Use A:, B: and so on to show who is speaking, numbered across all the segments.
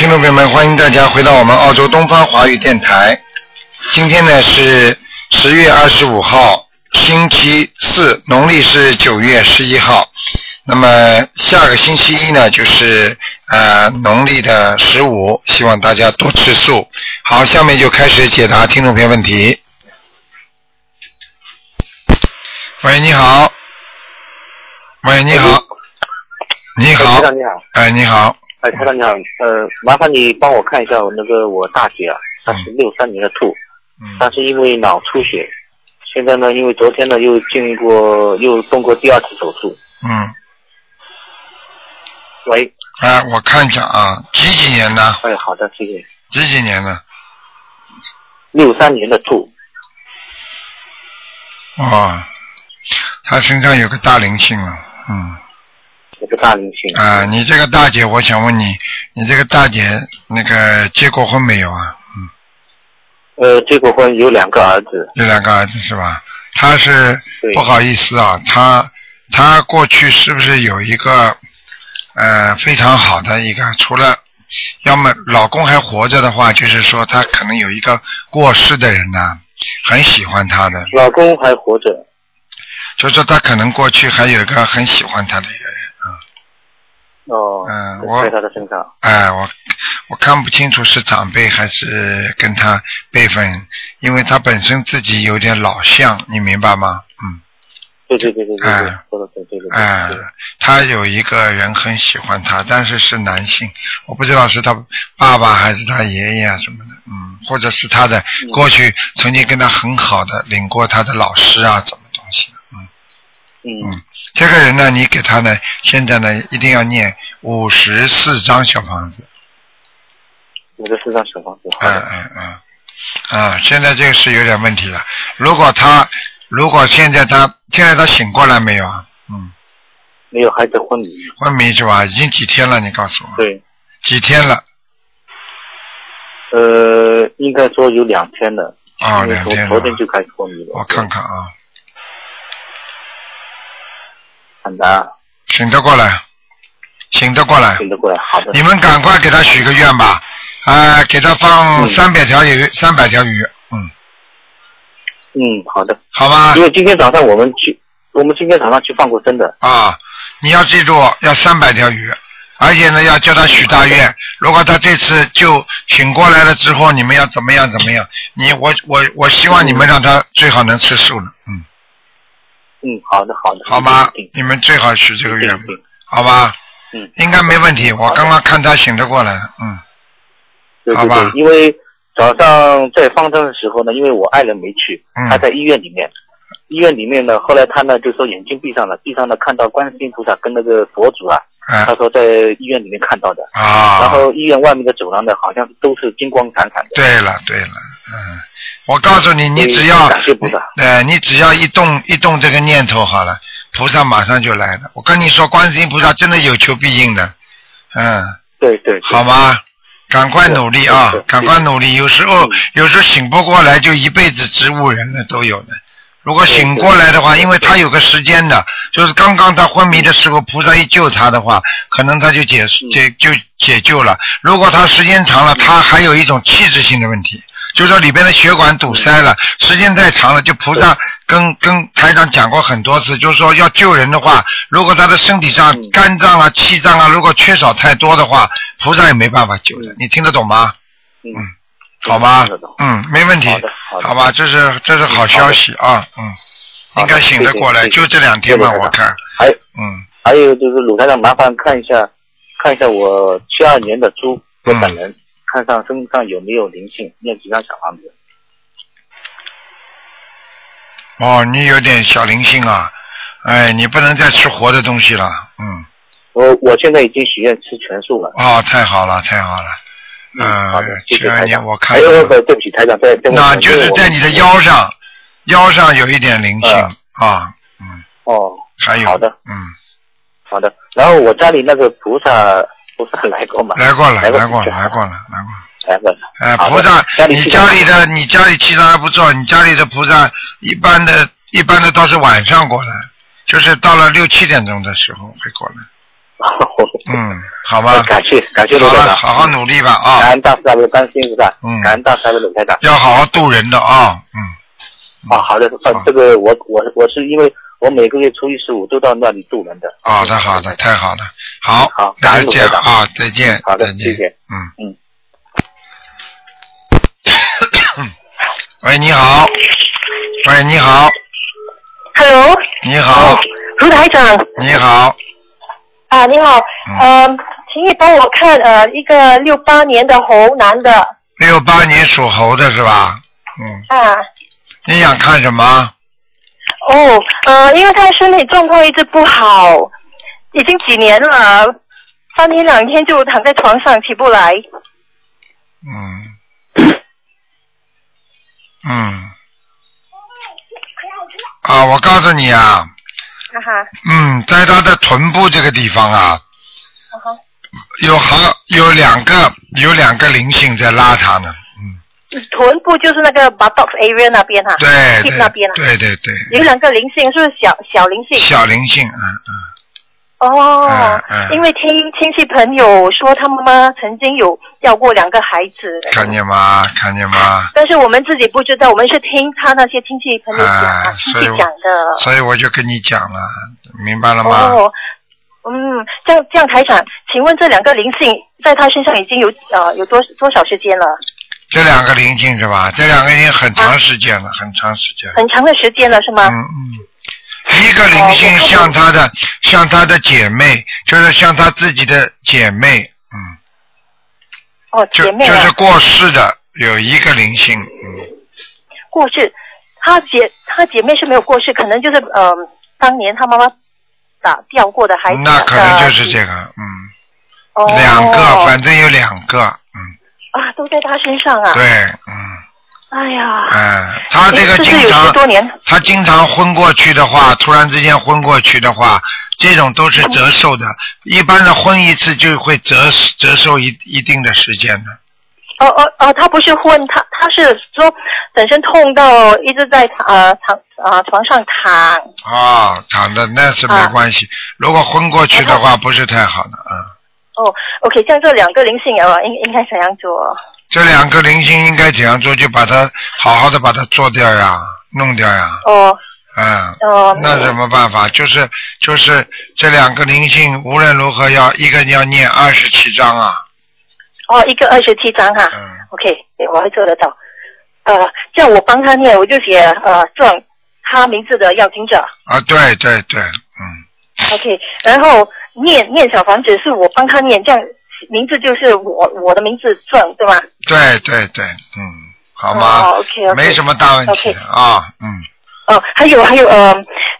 A: 听众朋友们，欢迎大家回到我们澳洲东方华语电台。今天呢是十月二十五号，星期四，农历是九月十一号。那么下个星期一呢，就是呃农历的十五，希望大家多吃素。好，下面就开始解答听众朋友问题。喂，你好。喂，你好。你好
B: 你好，
A: 哎，你好。
B: 哎，台长你好，呃，麻烦你帮我看一下我那个我大姐啊，她是六三年的兔，
A: 嗯。
B: 她是因为脑出血，现在呢，因为昨天呢又经过又动过第二次手术。
A: 嗯。
B: 喂，
A: 哎，我看一下啊，几几年的？
B: 哎，好的，谢谢。
A: 几几年的？
B: 六三年的兔，
A: 哦，他身上有个大灵性啊，嗯，
B: 有个大灵性。
A: 啊，你这个大姐，我想问你，你这个大姐那个结过婚没有啊？嗯，
B: 呃，结过婚，有两个儿子。
A: 有两个儿子是吧？她是不好意思啊，她她过去是不是有一个呃非常好的一个，除了要么老公还活着的话，就是说她可能有一个过世的人呐、很喜欢她的，
B: 老公还活着，
A: 就说她可能过去还有一个很喜欢她的。
B: 哦，
A: 嗯我
B: 在他的身上。
A: 哎，我我看不清楚是长辈还是跟他辈分，因为他本身自己有点老相，你明白吗？嗯，
B: 对对对对对对
A: 哎，
B: 说的对对对对。
A: 哎
B: 对，
A: 他有一个人很喜欢他，但是是男性，我不知道是他爸爸还是他爷爷啊什么的，嗯，或者是他的
B: 嗯
A: 过去曾经跟他很好的领过他的老师啊，什么东西的，嗯。这个人呢，你给他呢，现在呢，一定要念五十四张小房子。
B: 五十四张小房子。好
A: 嗯
B: 的。
A: 嗯嗯，啊，现在这个是有点问题了。如果他，如果现在他，现在他醒过来没有啊？嗯，
B: 没有还在昏迷。
A: 昏迷是吧？已经几天了？你告诉我。。
B: 对。
A: 几天了？
B: 呃，应该说有两天了，
A: 啊，两天了。
B: 昨天就开始昏迷了。
A: 我看看啊，
B: 很难
A: 醒得过来，醒得过来。
B: 醒得过来。好的。
A: 你们赶快给他许个愿吧，啊，给他放
B: 嗯
A: 三百条鱼，三百条鱼，嗯，
B: 嗯，好的。
A: 好吧
B: 因？为今天早上我们去，我们今天早上去放过生的。
A: 啊，你要记住，要三百条鱼，而且呢，要叫他许大愿。如果他这次就醒过来了之后，你们要怎么样怎么样？你我我我希望你们让他最好能吃素了，嗯，
B: 嗯，好的，好的。
A: 好吗？你们最好许这个愿
B: 一定一定
A: 好吧？
B: 嗯，
A: 应该没问题。我刚刚看他醒得过来了，嗯，好吧
B: 对对对，因为早上在放生的时候呢，因为我爱人没去，
A: 嗯
B: 他在医院里面。医院里面呢，后来他呢就说眼睛闭上了，闭上了看到观世音菩萨跟那个佛祖啊，
A: 哎
B: 他说在医院里面看到的。
A: 啊，
B: 然后医院外面的走廊呢，好像都是金光闪闪的。
A: 对了对了，嗯，我告诉你，你只要
B: 感谢菩萨
A: 呃，你只要一动一动这个念头好了，菩萨马上就来了。我跟你说，观世音菩萨真的有求必应的，嗯，
B: 对对对
A: 好吗？赶快努力啊！赶快努力。有时候
B: 嗯
A: 有时候醒不过来，就一辈子植物人了都有的。如果醒过来的话，因为他有个时间的，就是刚刚他昏迷的时候，菩萨一救他的话，可能他就解
B: 嗯
A: 解就解救了。如果他时间长了，他还有一种器质性的问题，就是说里边的血管堵塞了，时间太长了，就菩萨跟跟台长讲过很多次，就是说要救人的话，如果他的身体上
B: 嗯。
A: 肝脏啊、气脏啊，如果缺少太多的话，菩萨也没办法救的
B: 嗯。
A: 你听得懂吗？
B: 嗯，
A: 好吧？嗯，没问题。
B: 好
A: 吧，这是这是好消息啊，嗯，应该醒得过来，就这两天吧，我看，
B: 还
A: 嗯，
B: 还有就是鲁台长，麻烦看一下，看一下我七二年的猪，我本人、看上身上有没有灵性，念几张小房子。
A: 哦，你有点小灵性啊，哎，你不能再吃活的东西了，嗯，
B: 我我现在已经许愿吃全素了。
A: 哦，太好了，太好了，
B: 嗯，好的，谢谢
A: 七二
B: 台长。
A: 我看
B: 还有
A: 了
B: 个对不起台长，在在
A: 那就是在你的腰上，腰上有一点灵性
B: 嗯
A: 啊，嗯，
B: 哦，
A: 还有，
B: 好的，
A: 嗯，
B: 好的。然后我家里那个菩萨菩 萨来过吗？
A: 来过了，
B: 来过
A: 来过了，来过了，来过了。
B: 来过了。
A: 哎，菩萨，你
B: 家里
A: 的你家里其他还不错，你家里的菩萨一般的一般的都是晚上过来，就是到了六七点钟的时候会过来。嗯，好吧，
B: 感谢感谢
A: 好了，
B: 罗台长，
A: 好好努力吧啊
B: 感
A: 啊，
B: 恩大慈大悲观世音菩萨，
A: 嗯
B: 感恩大慈大悲鲁台长。
A: 要好好度人的啊，嗯，
B: 啊，好的，呃，这个我我我是因为我每个月初一十五都到那里渡人的。
A: 好的好的，太好了，好，
B: 好
A: 那就这样
B: 感恩
A: 啊，再见，
B: 好的
A: 再见，
B: 谢谢。
A: 嗯。
B: 嗯。
A: 喂，你好，喂，你好
C: ，Hello，
A: 你好，
C: 卢台长。
A: 你好，
C: 啊，你好，
A: 嗯。
C: 呃，请你帮我看呃一个六八年的猴男的。
A: 六八年属猴的是吧？嗯，
C: 啊，
A: 你想看什么？
C: 哦，呃，因为他身体状况一直不好，已经几年了，三天两天就躺在床上起不来。
A: 嗯，嗯，啊，我告诉你啊，
C: 哈哈，
A: 嗯，在他的臀部这个地方啊，有好有两个有两个灵性在拉他呢，嗯，
C: 臀部就是那个 buttocks area 那边哈，
A: 对
C: hip 那
A: 对
C: 边啊，
A: 对对对，
C: 有两个灵性，是不是小小灵性？
A: 小灵性，嗯嗯，
C: 哦，
A: 嗯嗯
C: 因为听亲戚朋友说，他妈妈曾经有要过两个孩子，
A: 看见吗？看见吗？
C: 但是我们自己不知道，我们是听他那些亲戚朋友讲啊，
A: 啊
C: 亲戚讲的。
A: 所以我就跟你讲了，明白了吗？
C: 哦，嗯，这样这样，台长，请问这两个灵性在他身上已经有呃有多多少时间了？
A: 这两个灵性是吧？这两个已经很长时间了，很长时间。
C: 很长的时间了是吗？
A: 嗯嗯，一个灵性
C: 哦
A: 像她的像她的姐妹，就是像她自己的姐妹，嗯，
C: 哦，
A: 就
C: 姐妹啊，
A: 就是过世的有一个灵性，嗯，
C: 过世，她姐她姐妹是没有过世，可能就是呃当年她妈妈打掉过的孩子。
A: 那可能就是
C: 呃
A: 这个，嗯，
C: 哦。
A: 两个，反正有两个，嗯，
C: 啊都在他身上啊。
A: 对，嗯，
C: 哎呀。
A: 哎，他这个经常
C: 十多年。
A: 他经常昏过去的话，突然之间昏过去的话，这种都是折寿的。一般的昏一次就会折折寿一一定的时间的。
C: 哦哦哦，他不是昏，他他是说本身痛到一直在呃躺啊、床上躺。
A: 啊，躺的那是没关系。如果昏过去的话，不是太好的啊。
C: 哦，OK，像这两个灵性啊，应应该怎样做？
A: 这两个灵性应该怎样做？就把它好好的把它做掉呀，弄掉呀。
C: 哦
A: 嗯。
C: 哦。
A: 那什么办法？就是就是这两个灵性，无论如何要一个要念二十七章啊。
C: 哦，一个二十七章哈。
A: 嗯。
C: OK，我会做得到。呃，这样我帮他念，我就写呃撞他名字的要听者。
A: 啊，对对对，嗯。
C: OK，然后念念小房子是我帮他念，这样名字就是我我的名字正对吧？
A: 对对对，嗯，好吗？
C: 哦，OK OK。
A: 没什么大问题啊，嗯，
C: 哦，还有还有呃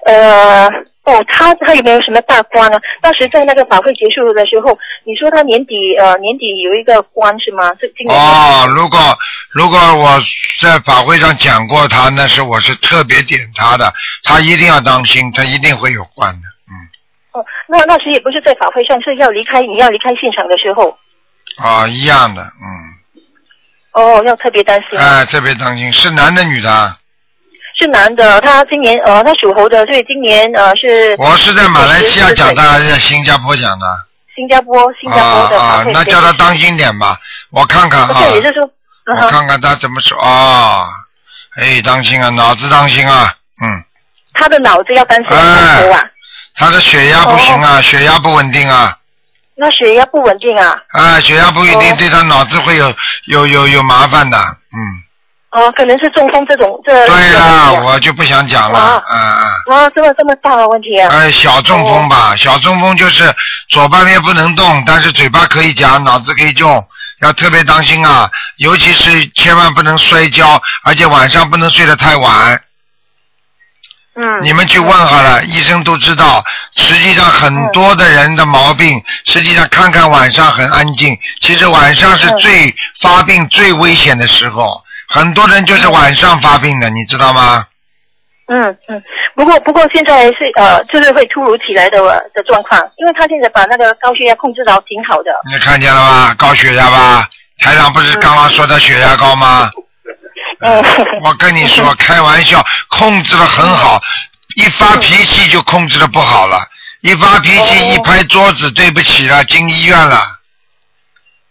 C: 呃哦，他他有没有什么大官呢？当时在那个法会结束的时候，你说他年底呃年底有一个官是吗？是今年
A: 哦，如果如果我在法会上讲过他，那是我是特别点他的，他一定要当心，他一定会有关的，嗯，
C: 哦，那那时也不是在法会上，是要离开你要离开现场的时候，
A: 啊，一样的，嗯，
C: 哦，要特别担心。
A: 哎，特别担心，是男的女的啊？
C: 是男的，他今年呃他属猴的，所以今年呃是。
A: 我是在马来西亚讲的，还。是在新加坡讲的？
C: 新加坡，新加坡的
A: 啊啊，那叫他当心点吧，我看看
C: 不
A: 啊，
C: 是，也就是说，
A: 我看看他怎么说啊，哎，当心啊，脑子当心啊，嗯。
C: 他的脑子要担心
A: 哎
C: 头啊，
A: 他的血压不行啊，血压不稳定啊，
C: 那血压不稳定啊。
A: 啊，血压不稳定
C: 哦
A: 对他脑子会有有有有麻烦的，嗯，
C: 哦，可能是中风这种这。
A: 对
C: 这种
A: 了，
C: 问题啊
A: 我就不想讲了，
C: 啊
A: 嗯嗯，
C: 哇，这么这么大的问题啊！
A: 哎，小中风吧，小中风就是左半边不能动，但是嘴巴可以讲，脑子可以动，要特别当心啊，尤其是千万不能摔跤，而且晚上不能睡得太晚。
C: 嗯。
A: 你们去问好了，医生都知道。实际上很多的人的毛病，实际上看看晚上很安静，其实晚上是最发病最危险的时候。很多人就是晚上发病的，你知道吗？
C: 嗯嗯，不过不过现在是呃，就是会突如其来的的状况，因为他现在把那个高血压控制到挺好的。
A: 你看见了吧？高血压吧？台长不是刚刚说他血压高吗？
C: 嗯。
A: 我跟你说，开玩笑，控制的很好，一发脾气就控制的不好了。一发脾气
C: 哦
A: 一拍桌子，对不起了，进医院了。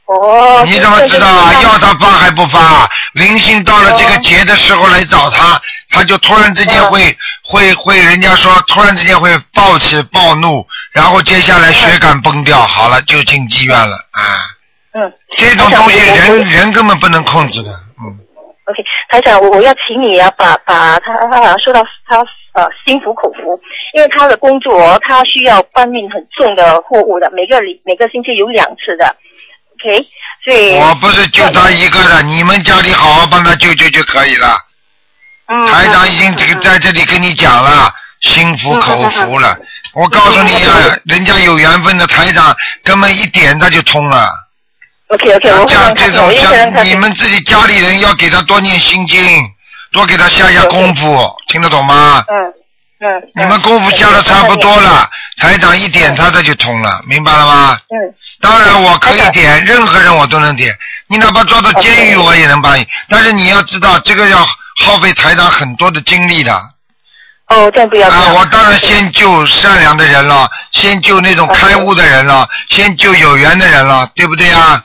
C: 哦，
A: 你怎么知道啊？要他发还不发？啊灵性到了这个
C: 哦
A: 节的时候来找他，他就突然之间
C: 嗯
A: 会会会，人家说突然之间会暴起暴怒，然后接下来血管崩掉，好了就进医院了啊。
C: 嗯
A: 这种东西人人根本不能控制的，嗯。
C: ，OK，台长，我要请你啊，把把他他好像说到他呃心服口服，因为他的工作他需要搬运很重的货物的，每个礼每个星期有两次的，OK，所以
A: 我不是救他一个的，你们家里好好帮他救救就可以了。
C: 嗯
A: 台长已经这个在这里跟你讲了，心服口服了。我告诉你啊，人家有缘分的台长根本一点他就通了。
C: OK OK，我会
A: 像
C: 让他听，
A: 这种你们自己家里人要给他多念心经，多给他下下功夫，听得懂吗？
C: 嗯嗯，
A: 你们功夫下的差不多了，台长一点他这就通了，明白了吗？
C: 嗯
A: 当然我可以点，任何人我都能点，你哪怕抓到监狱我也能帮你。但是你要知道，这个要耗费台长很多的精力的。
C: 哦，这样不要
A: 啊，我当然先救善良的人了，先救那种开悟的人了，先救有缘的人了，对不对啊？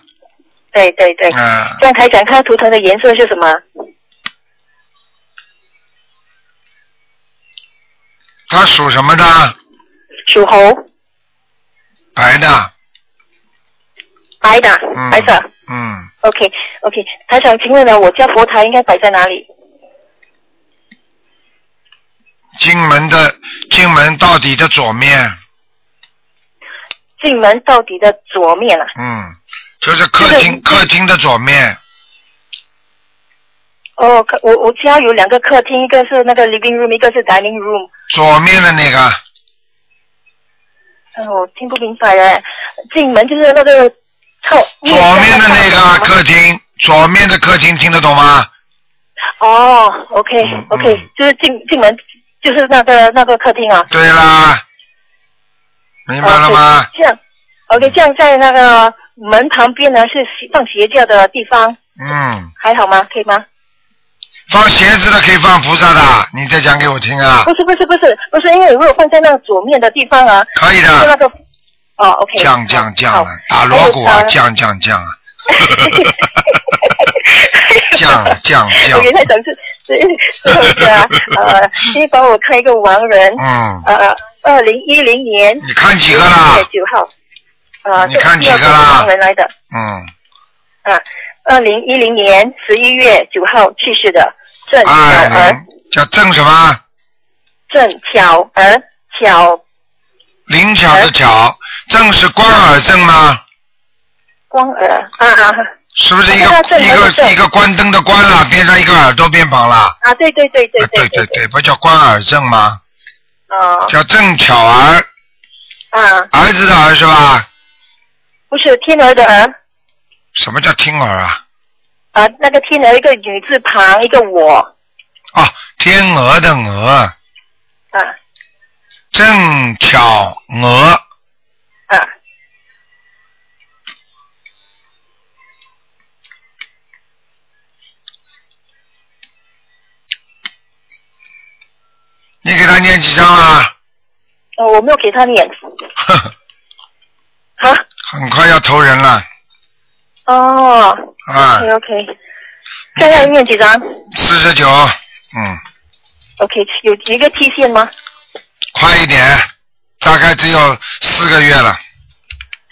C: 对对对，
A: 嗯，
C: 这样台长看图腾的颜色是什么？
A: 他属什么的？
C: 属猴，
A: 白的，
C: 白的，
A: 嗯，
C: 白色。
A: 嗯
C: ，OK OK，台长，请问呢，我家佛台应该摆在哪里？
A: 进门的进门到底的左面，
C: 进门到底的左面啊。
A: 嗯，就是客厅客厅的左面，
C: 哦，客我我家有两个客厅，一个是那个 living room，一个是 dining room。
A: 左面的那个，
C: 嗯，我听不明白哎。进门就是那个靠
A: 左面的那个客厅，左面的客厅听得懂吗？
C: 哦，OK
A: 嗯
C: OK，、
A: 嗯
C: 就是进进门就是那个那个客厅啊。
A: 对啦，明白了吗
C: 这样，OK，这样在那个门旁边呢是放鞋架的地方，
A: 嗯，
C: 还好吗？可以吗？
A: 放鞋子的可以放菩萨的，你再讲给我听啊。
C: 不，是不是不是不是，因为如果放在那个左面的地方啊，
A: 可以的，
C: 就是那个哦，OK，
A: 降降降
C: 好。
A: 了，打锣鼓啊，降降降啊，降降降。
C: 我，给他讲是是最后一个啊，呃，先帮我看一个亡人，
A: 嗯，
C: 呃，二零一零年
A: 你看几个
C: 月
A: 啦？
C: 九号，呃，
A: 你看几个啦？嗯，
C: 啊，二零一零年十一月九号去世的郑巧
A: 二
C: 儿，
A: 零叫郑什么？
C: 郑巧儿，巧
A: 灵巧的巧，郑是关尔郑吗？
C: 光耳啊啊。
A: 是不是一个一个一个关灯的关了，边上一个耳朵边旁了？
C: 啊，对对对对
A: 啊对
C: 对
A: 对，，不叫关尔正吗？
C: 啊。
A: 叫郑巧儿，
C: 啊，
A: 儿子的儿是吧？
C: 不是天鹅的儿。
A: 什么叫天鹅啊？
C: 啊，那个天鹅一个女字旁一个我。
A: 哦，天鹅的鹅，
C: 啊。
A: 正巧鹅，
C: 啊，
A: 你给他念几张啊？
C: 哦，我没有给他念。
A: 呵呵，
C: 啊，
A: 很快要投人了
C: 哦
A: 啊
C: ，OK，OK，现在要念几张
A: 四十九，嗯
C: ，？OK，有一个期限吗？
A: 快一点，大概只有四个月了。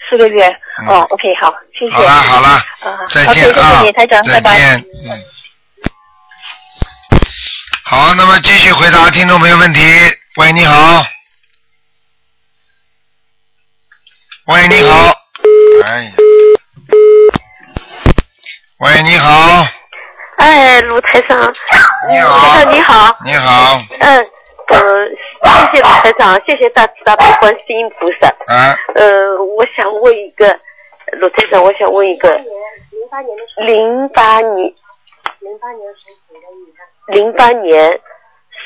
C: 四个月。
A: 嗯
C: 哦，OK，好，谢谢。
A: 好了好了，
C: 啊，
A: 再见啊
C: 谢你，台长，
A: 再
C: 拜拜。
A: 见。嗯。好，那么继续回答听众朋友问题。喂，你好。喂，你好。哎呀。喂，你好。
D: 哎，卢台长，
A: 你好
D: 台长你好，
A: 你好。
D: 嗯，呃，谢谢卢台长，谢谢大慈大悲观世音菩萨。
A: 啊，
D: 呃，我想问一个，卢台长，我想问一个，零八年，零八年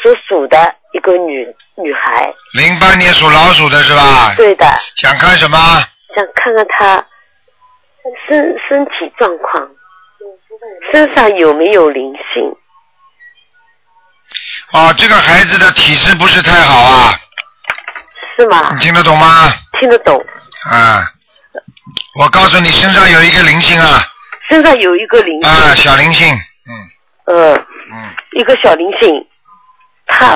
D: 属鼠的一个女女孩，
A: 零八年属老鼠的是吧？
D: 对的，
A: 想看什么？
D: 想看看他身身体状况，身上有没有灵性？
A: 哦，这个孩子的体质不是太好啊，
D: 是吗
A: 你？听得懂吗？
D: 听得懂。
A: 啊，我告诉你，身上有一个灵性啊，
D: 身上有一个灵性，
A: 啊，小灵性，嗯
D: 呃，
A: 嗯，
D: 一个小灵性，他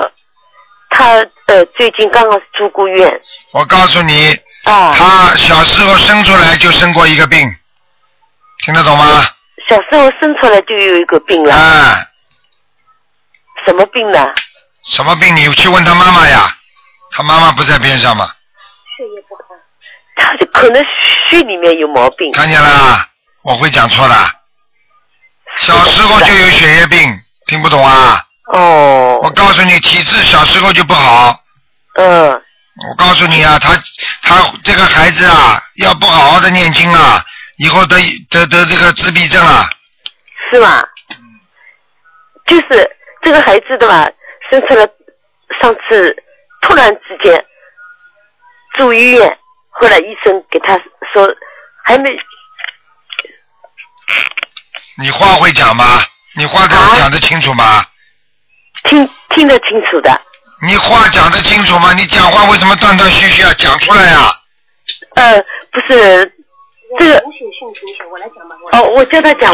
D: 他呃最近刚刚住过院
A: 我告诉你，
D: 啊，
A: 他小时候生出来就生过一个病，听得懂吗？
D: 小时候生出来就有一个病了，
A: 啊，
D: 什么病呢？
A: 什么病？你去问他妈妈呀，他妈妈不在边上吗？
D: 血液不好，他就可能血里面有毛病。
A: 看见了，我会讲错的。小时候就有血液病，听不懂啊？
D: 哦，
A: 我告诉你，体质小时候就不好。
D: 嗯，
A: 我告诉你啊，他他这个孩子啊，要不好好的念经啊，以后得得得这个自闭症啊。
D: 是吗？就是这个孩子的吧，生出来，上次突然之间住医院，后来医生给他说还没
A: 你话会讲吗？你话讲
D: 啊
A: 讲得清楚吗？
D: 听听得清楚的，
A: 你话讲得清楚吗？你讲话为什么断断续续啊？讲出来呀、
D: 呃，不是这个
E: 溶血性贫血，我来讲吧。我
D: 哦，我叫他讲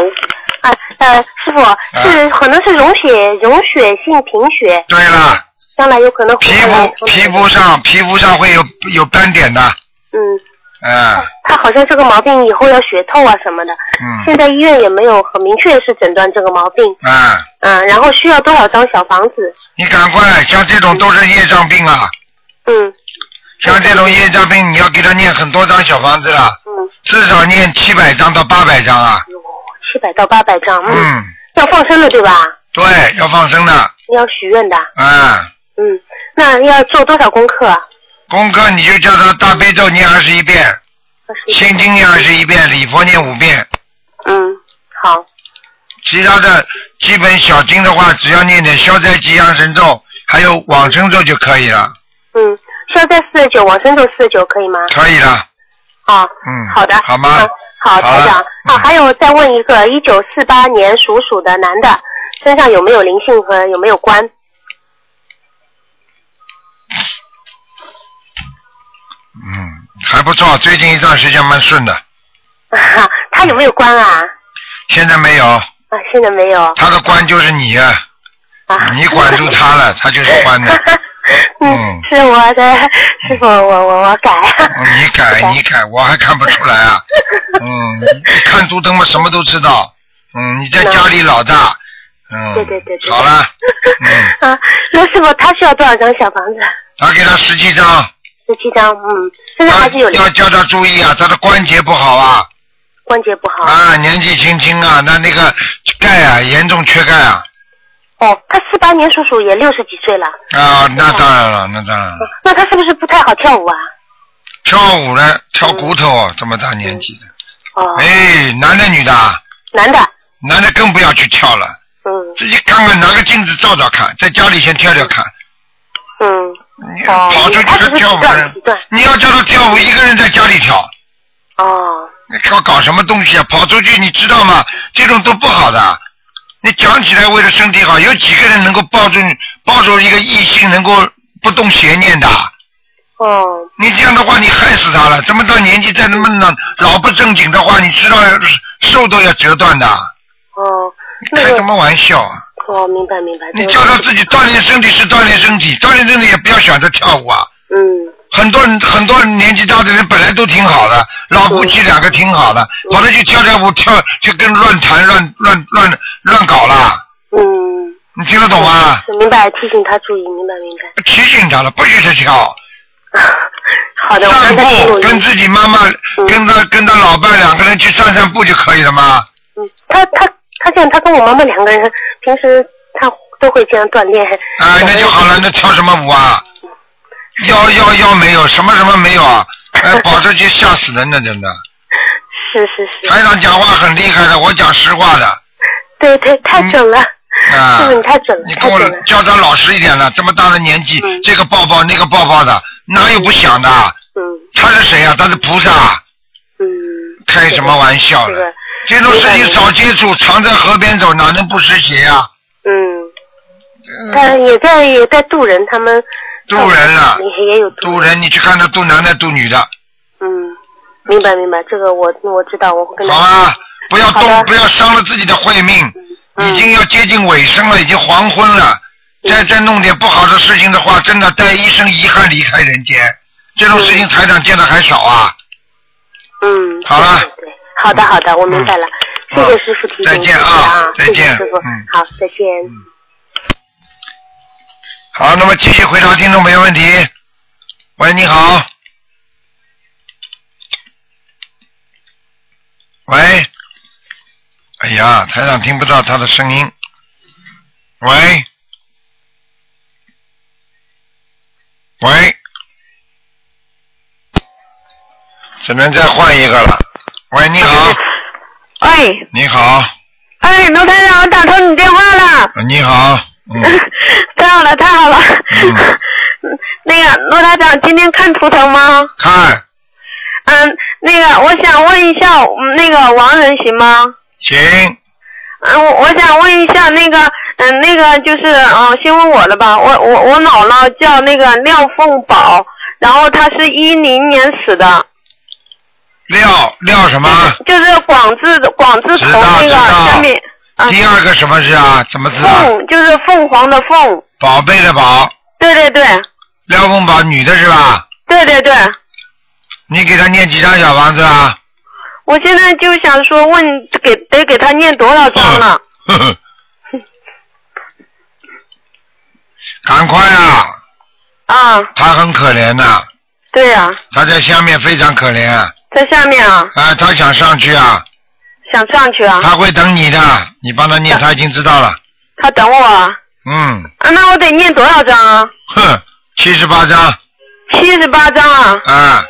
E: 啊呃，师傅是可能是溶血溶血性贫血，
A: 对了，
E: 将来有可能会
A: 皮肤皮肤上皮肤上会有有斑点的，
E: 嗯，
A: 嗯
E: 他好像这个毛病以后要血透啊什么的，
A: 嗯。
E: 现在医院也没有很明确是诊断这个毛病，
A: 嗯，
E: 嗯，然后需要多少张小房子？
A: 你赶快，像这种都是业障病啊，
E: 嗯。
A: 像这种业障病，你要给他念很多张小房子了，
E: 嗯，
A: 至少念七百张到八百张啊，
E: 七百到八百张，嗯，
A: 嗯，
E: 要放生的对吧？
A: 对，要放生的，
E: 要许愿的，
A: 啊、
E: 嗯，那要做多少功课啊？
A: 功课你就叫他大悲咒念二十一遍，心经念二十一遍，礼佛念五遍，
E: 嗯，好，
A: 其他的基本小经的话，只要念点消灾吉祥神咒，还有往生咒就可以了，
E: 嗯，消灾四十九，往生咒四十九，可以吗？
A: 可以了，
E: 好，
A: 嗯，
E: 好的，
A: 好吗
E: 嗯？好，台长。
A: 嗯
E: 啊，还有再问一个，一九四八年属鼠的男的，身上有没有灵性和有没有关？
A: 嗯，还不错，最近一段时间蛮顺的，
E: 啊，他有没有关啊？
A: 现在没有，
E: 啊，现在没有。
A: 他的关就是你啊，
E: 啊，
A: 你管住他了，他就是关的。
E: 嗯
A: 嗯，
E: 是我的师傅，我我我改。
A: 嗯你改你改，我还看不出来啊。嗯，你看图腾嘛，什么都知道。嗯，你在家里老大。嗯。
E: 对对对对。
A: 好了，嗯，
E: 啊，那师傅他需要多少张小房子？
A: 他给他十七张，
E: 十七张，嗯，现
A: 在
E: 还是有灵
A: 要叫他注意啊，他的关节不好啊，
E: 关节不好。
A: 啊，年纪轻轻啊，那那个钙啊，严重缺钙啊，
E: 哦，他四八年叔叔，也六十几岁了。
A: 啊，那当然了，那当然了，
E: 那他是不是不太好跳舞啊？
A: 跳舞呢，跳骨头啊，这么大年纪的，
E: 哦，
A: 哎，男的女的啊，
E: 男的，
A: 男的更不要去跳了，
E: 嗯。
A: 自己看看，拿个镜子照照看，在家里先跳跳看。
E: 嗯，
A: 你
E: 哦
A: 跑出去跳舞
E: 的
A: 人你要叫他跳舞，一个人在家里跳，
E: 哦，
A: 你搞搞什么东西啊？跑出去，你知道吗？这种都不好的。你讲起来为了身体好，有几个人能够抱住抱住一个异性，能够不动邪念的？
E: 哦，
A: 你这样的话，你害死他了。这么大年纪再那么老老不正经的话，你知道手都要折断的。
E: 哦，那个，
A: 开什么玩笑啊！
E: 哦，明白明白。
A: 你
E: 对
A: 叫他自己锻炼身体是锻炼身体，锻炼身体也不要选择跳舞啊。
E: 嗯，
A: 很多人很多年纪大的人本来都挺好的，老夫妻两个挺好的，跑了去跳跳舞跳就跟乱弹乱乱乱乱搞了，
E: 嗯，
A: 你听得懂吗？
E: 是明白，提醒他注意，明白明白。
A: 提醒他了，不许他跳，
E: 好的，我
A: 散。步跟自己妈妈
E: 嗯
A: 跟他跟他老伴两个人去散散步就可以了吗？
E: 嗯，他他他这样，他跟我妈妈两个人平时他都会这样锻炼。
A: 啊，那就好了，那跳什么舞啊？腰腰腰没有，什么什么没有啊？哎，跑出去吓死人了，真的。
E: 是是是，
A: 台长讲话很厉害的，我讲实话的
E: 对对，太准了，
A: 啊
E: 师傅。你太准了，
A: 你跟我。叫他老实一点了，这么大的年纪，
E: 嗯
A: 这个抱抱那个抱抱的，哪有不想的？
E: 嗯
A: 他是谁呀、他是菩萨，
E: 嗯。
A: 开什么玩笑了？
E: 这
A: 种事情少接触，常在河边走，哪能不湿鞋呀、
E: 嗯，他也在也在渡人，他们
A: 渡人了，
E: 你也有渡
A: 渡人，你去看他渡男的渡女的，
E: 嗯，明白明白，这个我我知道，我会跟他
A: 好啊，不要动，不要伤了自己的慧命，
E: 嗯。
A: 已经要接近尾声了，已经黄昏了，再再弄点不好的事情的话，真的带一生遗憾离开人间，这种事情台长见的还少啊。
E: 嗯，
A: 好了
E: 好的好的，我明白了，谢谢师傅提醒，
A: 再见啊
E: 啊，
A: 再见
E: 师傅
A: 嗯，
E: 好，再见。
A: 好，那么继续回答听众朋友问题。喂，你好。喂。哎呀，台长听不到他的声音。喂。喂。只能再换一个了。喂，你好，
F: 喂，
A: 你好，
F: 哎，罗台长，我打通你电话了，
A: 你好，嗯，
F: 太好了，太好了。
A: 嗯。
F: 那个罗台长，今天看图腾吗？
A: 看，
F: 嗯，那个我想问一下，嗯那个王人行吗？
A: 行，
F: 嗯，我我想问一下那个，嗯，那个就是，嗯，先问我的吧。我我我姥姥叫那个廖凤宝，然后她是一零年死的，
A: 廖廖什么？
F: 就是广字广字头那个下面，啊，
A: 第二个什么字啊？怎么字啊？
F: 凤就是凤凰的凤，
A: 宝贝的宝，
F: 对对对
A: 廖凤宝，女的是吧？
F: 对对对。
A: 你给他念几张小房子啊？
F: 我现在就想说问给得给他念多少张了？
A: 呵呵，赶快啊！
F: 啊，
A: 他很可怜呐、
F: 对呀、
A: 他在下面非常可怜啊！
F: 在下面啊，
A: 啊，他想上去啊，
F: 想上去啊，
A: 他会等你的，你帮他念，他已经知道了。
F: 他等我啊，
A: 嗯，
F: 啊那我得念多少章啊？
A: 哼，七十八张。
F: 七十八章啊，
A: 啊，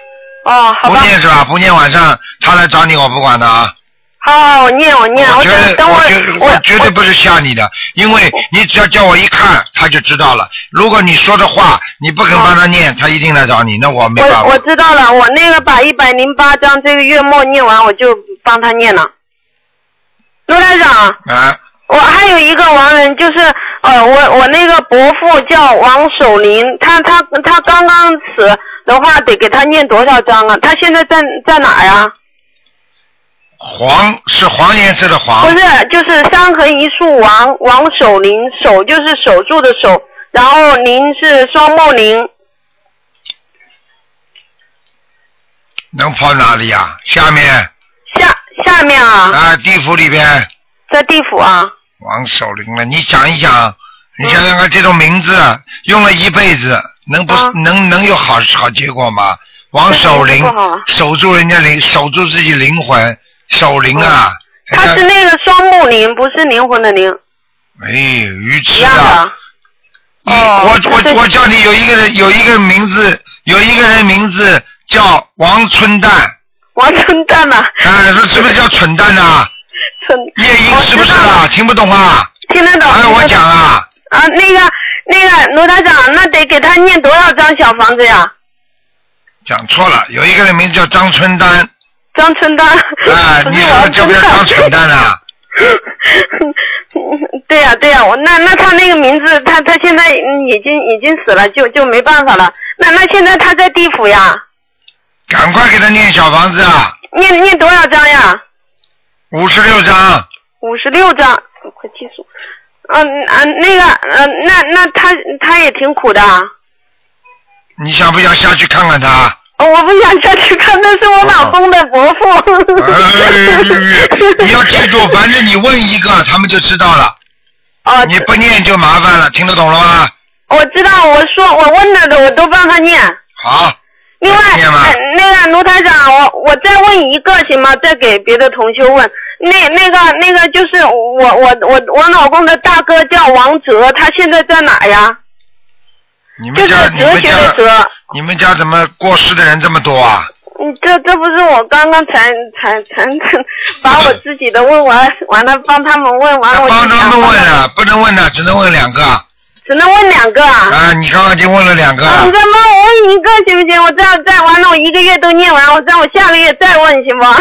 F: 哦，好吧，
A: 不念是吧？不念晚上他来找你，我不管的啊。
F: 好好我念我念，我
A: 觉得
F: 等等
A: 我
F: 我
A: 我绝对不是吓你的，因为你只要叫我一看，他就知道了。如果你说的话，你不肯帮他念，他一定来找你，那我没办
F: 我我。知道了，我那个把一百零八章这个月末念完，我就帮他念了。卢台长，
A: 啊，
F: 我还有一个亡人，就是呃，我我那个伯父叫王守林，他他他刚刚死的话，得给他念多少章啊？他现在在在哪呀？
A: 黄是黄颜色的黄。
F: 不，是，就是三横一竖王王守林，守就是守住的守，然后林是双木林，
A: 能跑哪里呀、下面？
F: 下下面啊，
A: 啊，地府里边。
F: 在地府啊。
A: 王守林了，你讲一讲，你想想看，这种名字用了一辈子，能不、
F: 啊。
A: 能能有好好结果吗？王守林守住人家灵，守住自己灵魂，守灵啊！
F: 他是那个双木林，不是灵魂的灵，
A: 哎，愚
F: 一
A: 痴
F: 样
A: 啊！
F: 的。哦
A: 我我我叫你有一个人有一个名字，有一个人名字叫王春蛋，
F: 王春蛋呐，
A: 哎，这是不是叫蠢蛋呐、
F: 蠢。
A: 夜莺是不是啊？听不懂啊？
F: 听得懂。
A: 哎，我讲啊，
F: 啊，那个那个罗台长，那得给他念多少张小房子呀？
A: 讲错了，有一个人名字叫张春丹，
F: 张春丹。
A: 啊，你是不是张蠢蛋啊？
F: 对呀、对呀、我那那他那个名字，他他现在嗯已经已经死了，就就没办法了。那那现在他在地府呀，
A: 赶快给他念小房子啊，
F: 念念多少张呀？
A: 五十六张，
F: 五十六张，快记住。嗯啊，那个呃，那那他他也挺苦的啊。
A: 你想不想下去看看他？
F: 哦我不想下去看，那是我老公的伯父。
A: 哎，你要记住，反正你问一个，他们就知道了。
F: 哦，
A: 你不念就麻烦了，听得懂了吗？
F: 我知道，我说我问了的，我都帮他念。
A: 好，
F: 另外，呃那个卢台长，我我再问一个行吗？再给别的同学问。那那个那个就是我我我我老公的大哥叫王哲，他现在在哪呀？就是
A: 你们家你
F: 哲学
A: 们家
F: 的哲。
A: 你们家怎么过世的人这么多啊？
F: 嗯，这这不是我刚刚才才才 把我自己的问完，完了帮他们问完，我
A: 帮他们问了，不能问了，只能问两个。
F: 只能问两个啊。
A: 啊，你刚刚已经问了两个了。
F: 你再帮我问一个行不行？我这样再完了，我一个月都念完，我让我下个月再问行不？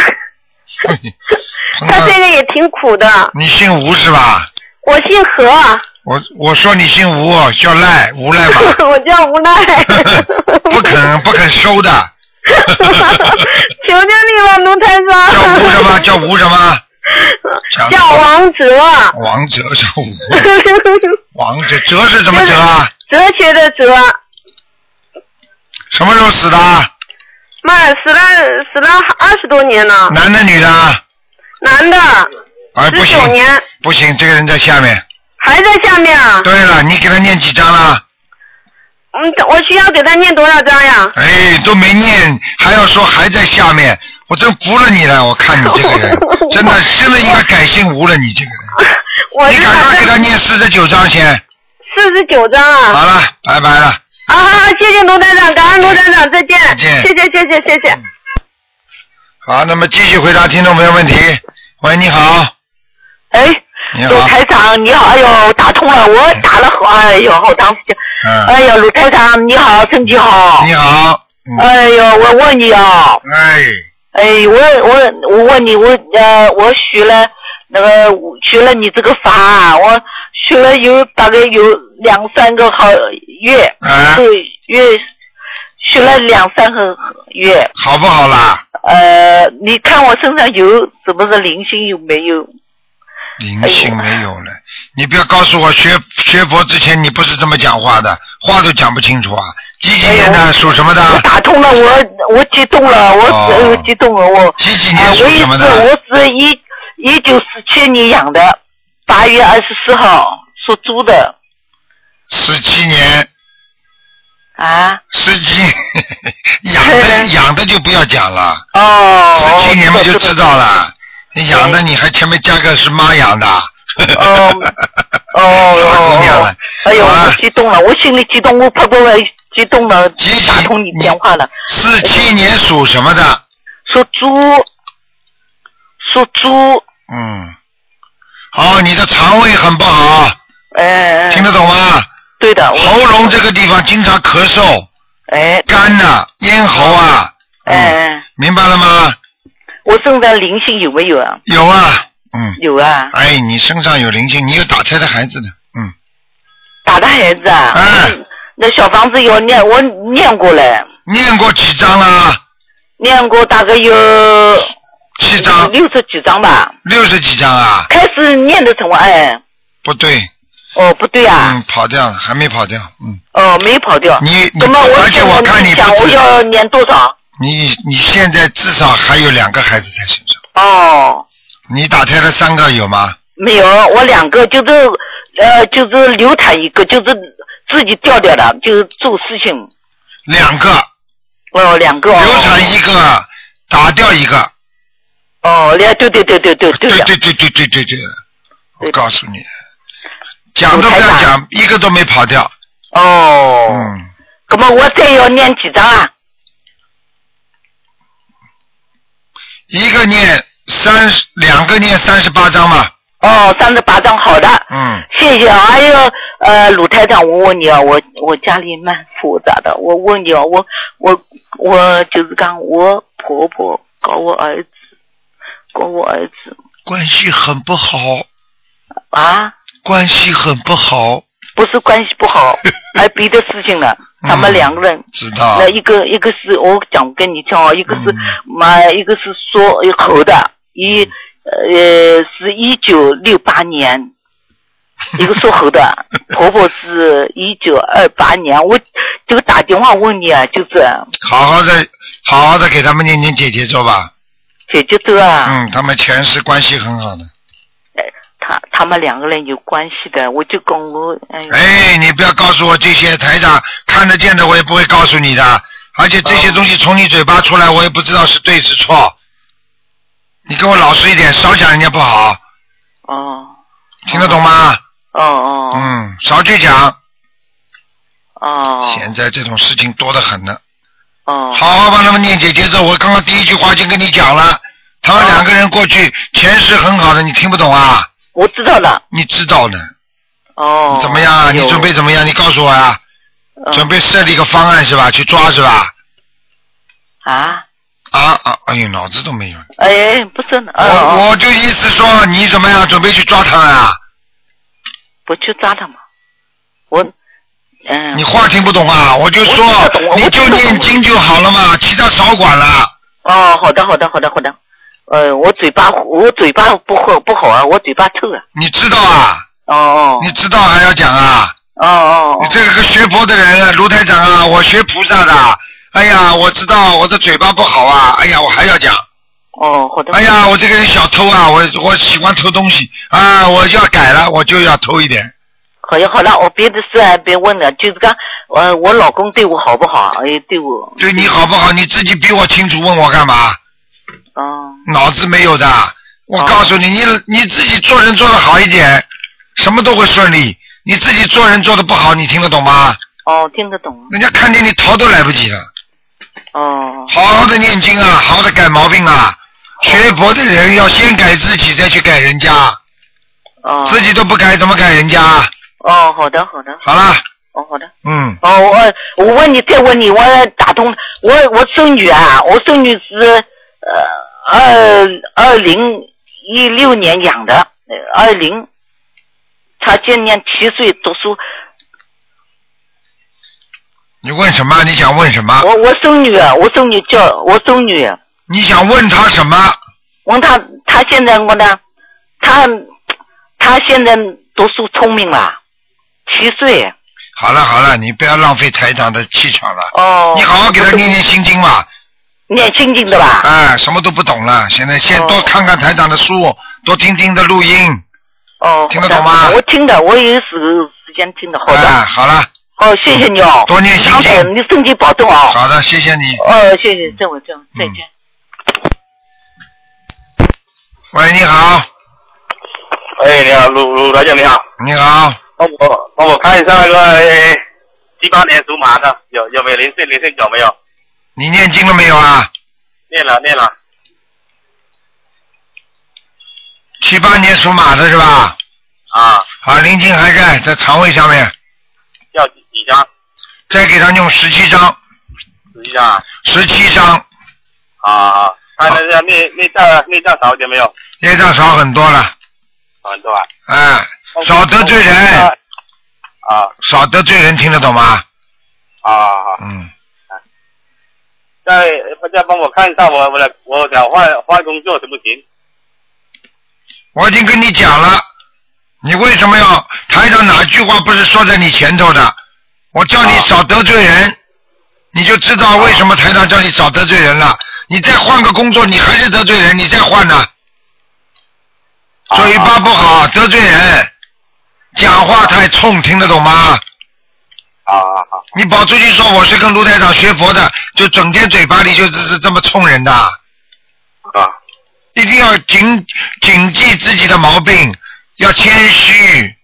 F: 他这
A: 到
F: 个也挺苦的，
A: 你姓吴是吧？
F: 我姓何，
A: 我我说你姓吴，叫赖，无赖吧？
F: 我叫无赖。
A: 不肯不肯收的。
F: 求求你了，奴台长。
A: 叫吴什么？叫吴什么？
F: 叫王哲。
A: 王哲叫吴。王哲，哲是什么哲啊？
F: 哲学的哲。
A: 什么时候死的？
F: 妈，死了死了二十多年了。
A: 男的女的？
F: 男的。
A: 哎，不行
F: 19年，
A: 不行，这个人在下面。
F: 还在下面啊？
A: 对了，你给他念几张了？
F: 嗯，我需要给他念多少张呀？
A: 哎，都没念，还要说还在下面，我真服了你了。我看你这个人，真的真的应该改姓吴了，你这个人。你赶快给他念四十九张先。
F: 四十九张啊。
A: 好了，拜拜了。
F: 啊，好好，谢谢卢站长，感恩卢站长，再见。
A: 再见
F: 谢谢谢谢谢谢。
A: 好，那么继续回答听众朋友问题。喂，你好，
G: 哎，
A: 你好，
G: 卢台长你好，哎呦，打通了，我打了好，哎呦，好长时间。
A: 嗯，
G: 哎呦，鲁台长你好，身体好。
A: 你好，嗯，
G: 哎呦，我问你啊，
A: 哎，
G: 哎，我我我问你，我呃，我学了那个学了你这个法，我学了有大概有两三个好月，
A: 哎
G: 对月学了两三个月。
A: 好不好啦？
G: 呃，你看我身上有是不是灵性有没有？
A: 灵性没有了，你不要告诉我学学佛之前你不是这么讲话的，话都讲不清楚啊。几几年的，属什么的？
G: 我打通了，我我激动了，我
A: 哦
G: 呃激动了，我。
A: 几几
G: 啊
A: 年属什么的？
G: 我是一一九四七年养的，八月二十四号属猪的
A: 十七年，
G: 啊。
A: 十七 养的养的就不要讲了，
G: 哦。
A: 十七年嘛就知道
G: 了。
A: 了。你养的你还前面加个是妈养的。
G: 哦 哦
A: 傻姑娘了
G: 哦。哎呦，激动了，我心里激动，我怕不会激动了，打通你电话了。
A: 四七年属什么的？
G: 属猪，属猪，
A: 嗯。好，你的肠胃很不好，
G: 哎，
A: 听得懂吗？
G: 对的，
A: 喉咙这个地方经常咳嗽，
G: 哎
A: 干呐，咽喉啊。嗯，
G: 哎，
A: 明白了吗？
G: 我身上灵性有没有啊？
A: 有啊，嗯。
G: 有啊，
A: 哎，你身上有灵性，你有打胎的孩子的，嗯。
G: 打的孩子啊。
A: 哎
G: 那小房子有念，我念过了，
A: 念过几张啊？
G: 念过大概有
A: 七张，
G: 六十几张吧。
A: 六十几张啊？
G: 开始念的什么？哎，
A: 不对，
G: 哦，不对啊，
A: 嗯，跑掉了，还没跑掉，嗯。
G: 哦，没跑掉。
A: 你你
G: 那么我
A: 而且我看你
G: 想
A: 不，
G: 我要念多少？
A: 你你现在至少还有两个孩子在身上，
G: 哦，
A: 你打胎的三个有吗？
G: 没有，我两个就是呃，就是流产一个，就是自己掉掉的，就是做事情。
A: 两个，
G: 哦，两个。哦
A: 流产一个，打掉一个。
G: 哦，两对对对对对对。
A: 对对对对对对对，我告诉你，讲都不要讲，一个都没跑掉。
G: 哦。
A: 嗯，
G: 那么我再要念几张啊？
A: 一个念三十，两个念三十八章嘛。
G: 哦，三十八张，好的。
A: 嗯，
G: 谢谢哎呦呃，鲁台长，我问你啊，我我家里蛮复杂的，我问你啊，我我我就是讲我婆婆搞我儿子，搞我儿子
A: 关系很不好，
G: 啊，
A: 关系很不好。
G: 不是关系不好，还别的事情了。他们两个人，
A: 知道
G: 那。一个一个是我讲跟你讲啊，一个是
A: 嗯
G: 妈，一个是说猴的，一呃是一九六八年，一个属猴的，婆婆是一九二八年。我这个打电话问你啊，就是
A: 好好的，好好的给他们念念姐姐咒吧。
G: 姐姐咒啊，
A: 嗯，他们前世关系很好的。
G: 他他们两个人有关系的，我就跟我哎
A: 哎，你不要告诉我这些，台长看得见的我也不会告诉你的，而且这些东西从你嘴巴出来，我也不知道是对是错。你给我老实一点，少讲人家不好，
G: 哦
A: 听得懂吗？
G: 哦哦
A: 嗯，少去讲。
G: 哦
A: 现在这种事情多得很呢。
G: 哦
A: 好好帮他们念姐姐咒，我刚刚第一句话就跟你讲了，他们两个人过去前世很好的，你听不懂啊？
G: 我知道了
A: 你知道呢？
G: 哦。
A: 怎么样啊？你准备怎么样？你告诉我呀、
G: 嗯
A: 准备设立一个方案是吧？去抓是吧？
G: 啊？
A: 啊啊！哎呦，脑子都没有。
G: 哎，不是呢，
A: 我
G: 哦
A: 我就意思说，你怎么样？准备去抓他们啊？
G: 不去抓他吗？我，嗯。
A: 你话听不懂啊？我就说你就念经就好了嘛，其他少管了。
G: 哦，好的，好的，好的，好的。呃，我嘴巴我嘴巴不好不好啊，我嘴巴臭啊。
A: 你知道啊？
G: 哦哦。
A: 你知道还要讲啊？
G: 哦哦
A: 你这个学佛的人啊，卢台长啊，我学菩萨的。哎呀，我知道我的嘴巴不好啊，哎呀，我还要讲。
G: 哦，好的。
A: 哎呀，我这个人小偷啊，我我喜欢偷东西啊，我要改了，我就要偷一点。
G: 好呀，好了，我别的事还别问了，就是讲，我我老公对我好不好？哎，对我。
A: 对你好不好？你自己比我清楚，问我干嘛？
G: 哦。
A: 脑子没有的，我告诉你，你你自己做人做的好一点，什么都会顺利。你自己做人做的不好，你听得懂吗？
G: 哦，听得懂。
A: 人家看见你逃都来不及了。
G: 哦。
A: 好好的念经啊，好好的改毛病啊。学佛的人要先改自己，再去改人家。
G: 哦。
A: 自己都不改，怎么改人家？
G: 哦，好的，好的。
A: 好了。
G: 哦，好的。
A: 嗯。
G: 哦，我我问你，再问你，我打通，我我孙女啊，我孙女是呃二二零一六年养的，呃二零，他今年七岁，读书。
A: 你问什么？你想问什么？
G: 我我孙女，啊我孙女叫我孙女。啊
A: 你想问他什么？
G: 问他，他现在我呢，他他现在读书聪明了，七岁。
A: 好了好了，你不要浪费台长的气场了。
G: 哦。
A: 你好好给他念念心经嘛。
G: 念心经的吧？
A: 哎，什么都不懂了，现在先多看看台长的书，多听听的录音。
G: 哦。
A: 听得懂吗？
G: 我听的，我有时时间听的。好的。
A: 哎，好了。
G: 哦，谢谢你哦。
A: 多念心经
G: 你身体保重哦。
A: 好的，谢谢你。
G: 哦，谢谢，这我这再见。
A: 喂，你好，
H: 哎，你好，鲁鲁台长你好，
A: 你好，
H: 帮我帮我看一下那个呃七八年属马的有有没有灵性灵性有没有？
A: 你念经了没有啊？
H: 念了念了，
A: 七八年属马的是吧？
H: 啊，
A: 好，灵性还在在肠胃上面，
H: 要几几张？
A: 再给他用十七张，
H: 十七张
A: 十七张，
H: 啊，看那下内内脏内脏少一点没有？
A: 业障少很多了，
H: 很多啊。
A: 哎，少得罪人，
H: 啊
A: 少得罪人，听得懂吗？
H: 啊好，
A: 嗯，
H: 再再帮我看一下我我的我想换换工作行不行？
A: 我已经跟你讲了，你为什么要台上哪句话不是说在你前头的？我叫你少得罪人，你就知道为什么台长叫你少得罪人了。你再换个工作，你还是得罪人，你再换呢？嘴巴不好，得罪人，讲话太冲，听得懂吗？
H: 啊啊。
A: 你跑出去说我是跟卢台长学佛的，就整天嘴巴里就是是这么冲人的。
H: 啊。
A: 一定要谨谨记自己的毛病，要谦虚，